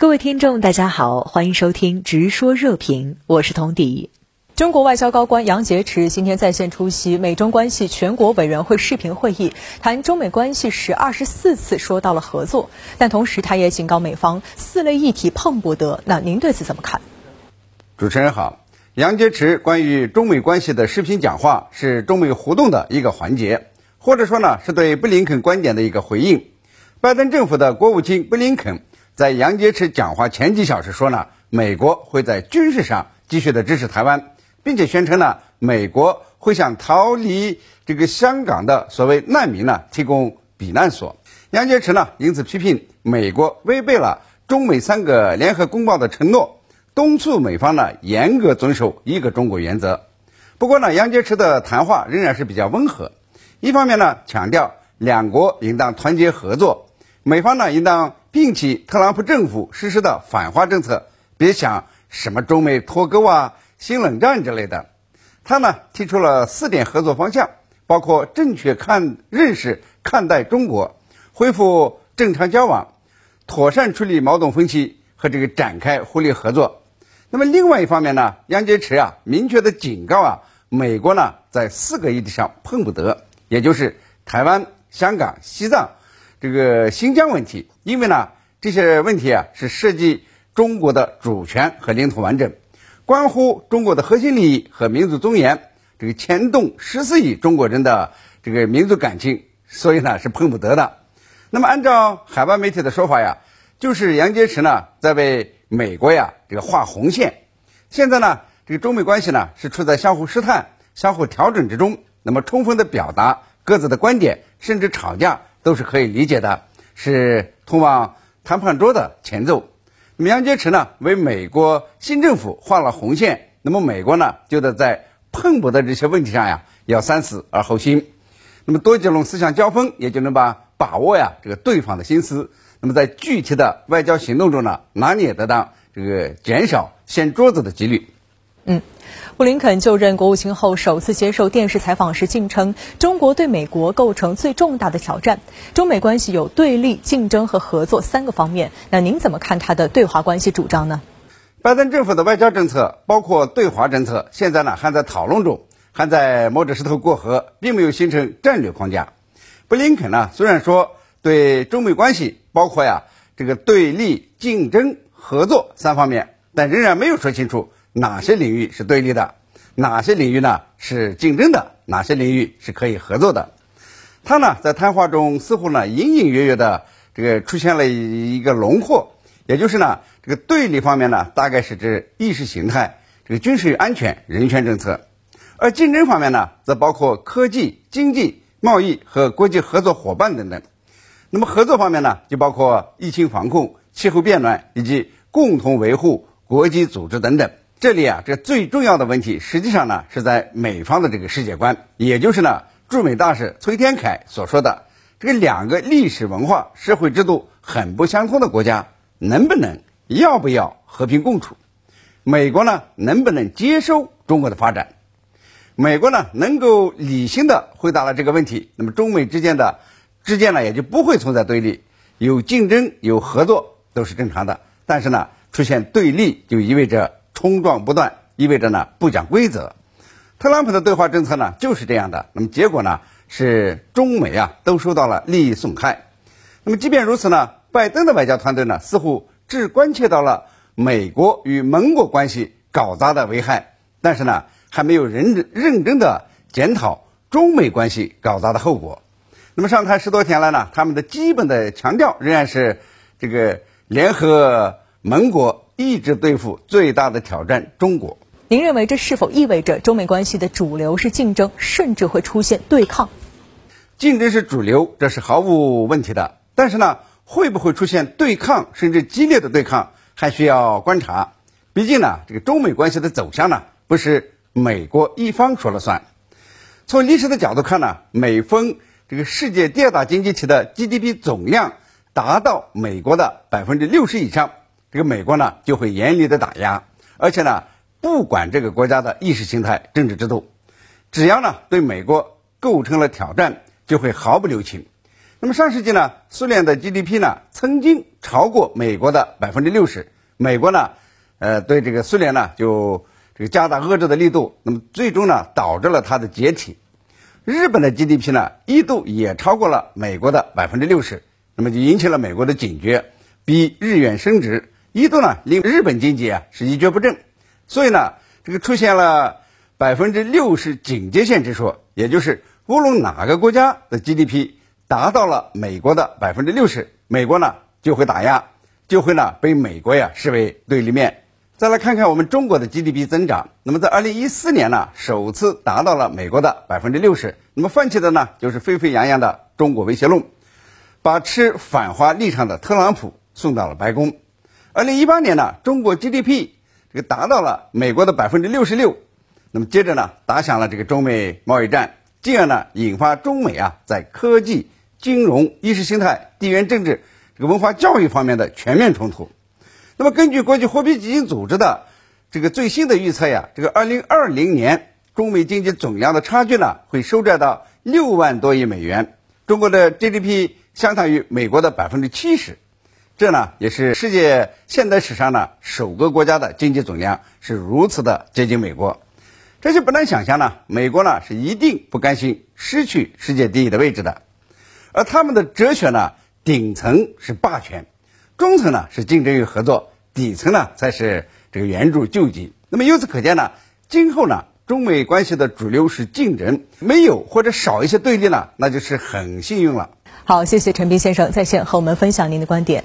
各位听众，大家好，欢迎收听《直说热评》，我是童迪。中国外交高官杨洁篪今天在线出席美中关系全国委员会视频会议，谈中美关系时二十四次说到了合作，但同时他也警告美方四类议题碰不得。那您对此怎么看？主持人好，杨洁篪关于中美关系的视频讲话是中美互动的一个环节，或者说呢是对布林肯观点的一个回应。拜登政府的国务卿布林肯。在杨洁篪讲话前几小时说呢，美国会在军事上继续的支持台湾，并且宣称呢，美国会向逃离这个香港的所谓难民呢提供避难所。杨洁篪呢因此批评美国违背了中美三个联合公报的承诺，敦促美方呢严格遵守一个中国原则。不过呢，杨洁篪的谈话仍然是比较温和，一方面呢强调两国应当团结合作，美方呢应当。并且特朗普政府实施的反华政策，别想什么中美脱钩啊、新冷战之类的。他呢提出了四点合作方向，包括正确看认识看待中国，恢复正常交往，妥善处理矛盾分歧和这个展开互利合作。那么另外一方面呢，杨洁篪啊明确的警告啊，美国呢在四个议题上碰不得，也就是台湾、香港、西藏。这个新疆问题，因为呢这些问题啊是涉及中国的主权和领土完整，关乎中国的核心利益和民族尊严，这个牵动十四亿中国人的这个民族感情，所以呢是碰不得的。那么按照海外媒体的说法呀，就是杨洁篪呢在为美国呀这个画红线。现在呢这个中美关系呢是处在相互试探、相互调整之中，那么充分的表达各自的观点，甚至吵架。都是可以理解的，是通往谈判桌的前奏。那么杨洁篪呢，为美国新政府画了红线，那么美国呢，就得在碰不得这些问题上呀，要三思而后行。那么多几轮思想交锋，也就能把把握呀这个对方的心思，那么在具体的外交行动中呢，拿捏得当，这个减少掀桌子的几率。嗯。布林肯就任国务卿后首次接受电视采访时，竟称中国对美国构成最重大的挑战。中美关系有对立、竞争和合作三个方面。那您怎么看他的对华关系主张呢？拜登政府的外交政策，包括对华政策，现在呢还在讨论中，还在摸着石头过河，并没有形成战略框架。布林肯呢虽然说对中美关系包括呀这个对立、竞争、合作三方面，但仍然没有说清楚。哪些领域是对立的？哪些领域呢是竞争的？哪些领域是可以合作的？他呢在谈话中似乎呢隐隐约约的这个出现了一个轮廓，也就是呢这个对立方面呢大概是指意识形态、这个军事与安全、人权政策，而竞争方面呢则包括科技、经济、贸易和国际合作伙伴等等。那么合作方面呢就包括疫情防控、气候变暖以及共同维护国际组织等等。这里啊，这最重要的问题，实际上呢，是在美方的这个世界观，也就是呢，驻美大使崔天凯所说的，这个两个历史文化、社会制度很不相通的国家，能不能、要不要和平共处？美国呢，能不能接受中国的发展？美国呢，能够理性的回答了这个问题，那么中美之间的之间呢，也就不会存在对立，有竞争、有合作都是正常的。但是呢，出现对立就意味着。冲撞不断意味着呢不讲规则，特朗普的对华政策呢就是这样的。那么结果呢是中美啊都受到了利益损害。那么即便如此呢，拜登的外交团队呢似乎只关切到了美国与盟国关系搞砸的危害，但是呢还没有认认真的检讨中美关系搞砸的后果。那么上台十多天来呢，他们的基本的强调仍然是这个联合盟国。一直对付最大的挑战中国。您认为这是否意味着中美关系的主流是竞争，甚至会出现对抗？竞争是主流，这是毫无问题的。但是呢，会不会出现对抗，甚至激烈的对抗，还需要观察。毕竟呢，这个中美关系的走向呢，不是美国一方说了算。从历史的角度看呢，每逢这个世界第二大经济体的 GDP 总量达到美国的百分之六十以上。这个美国呢就会严厉的打压，而且呢不管这个国家的意识形态、政治制度，只要呢对美国构成了挑战，就会毫不留情。那么上世纪呢，苏联的 GDP 呢曾经超过美国的百分之六十，美国呢，呃，对这个苏联呢就这个加大遏制的力度，那么最终呢导致了它的解体。日本的 GDP 呢一度也超过了美国的百分之六十，那么就引起了美国的警觉，逼日元升值，一度呢令日本经济啊是一蹶不振，所以呢这个出现了百分之六十警戒线之说，也就是无论哪个国家的 GDP。达到了美国的百分之六十，美国呢就会打压，就会呢被美国呀视为对立面。再来看看我们中国的 GDP 增长，那么在二零一四年呢，首次达到了美国的百分之六十。那么泛起的呢，就是沸沸扬扬的中国威胁论，把持反华立场的特朗普送到了白宫。二零一八年呢，中国 GDP 这个达到了美国的百分之六十六，那么接着呢，打响了这个中美贸易战，进而呢，引发中美啊在科技。金融、意识形态、地缘政治、这个文化教育方面的全面冲突。那么，根据国际货币基金组织的这个最新的预测呀，这个二零二零年中美经济总量的差距呢，会收窄到六万多亿美元。中国的 GDP 相当于美国的百分之七十，这呢也是世界现代史上呢首个国家的经济总量是如此的接近美国。这就不难想象呢，美国呢是一定不甘心失去世界第一的位置的。而他们的哲学呢，顶层是霸权，中层呢是竞争与合作，底层呢才是这个援助救济。那么由此可见呢，今后呢，中美关系的主流是竞争，没有或者少一些对立呢，那就是很幸运了。好，谢谢陈斌先生在线和我们分享您的观点。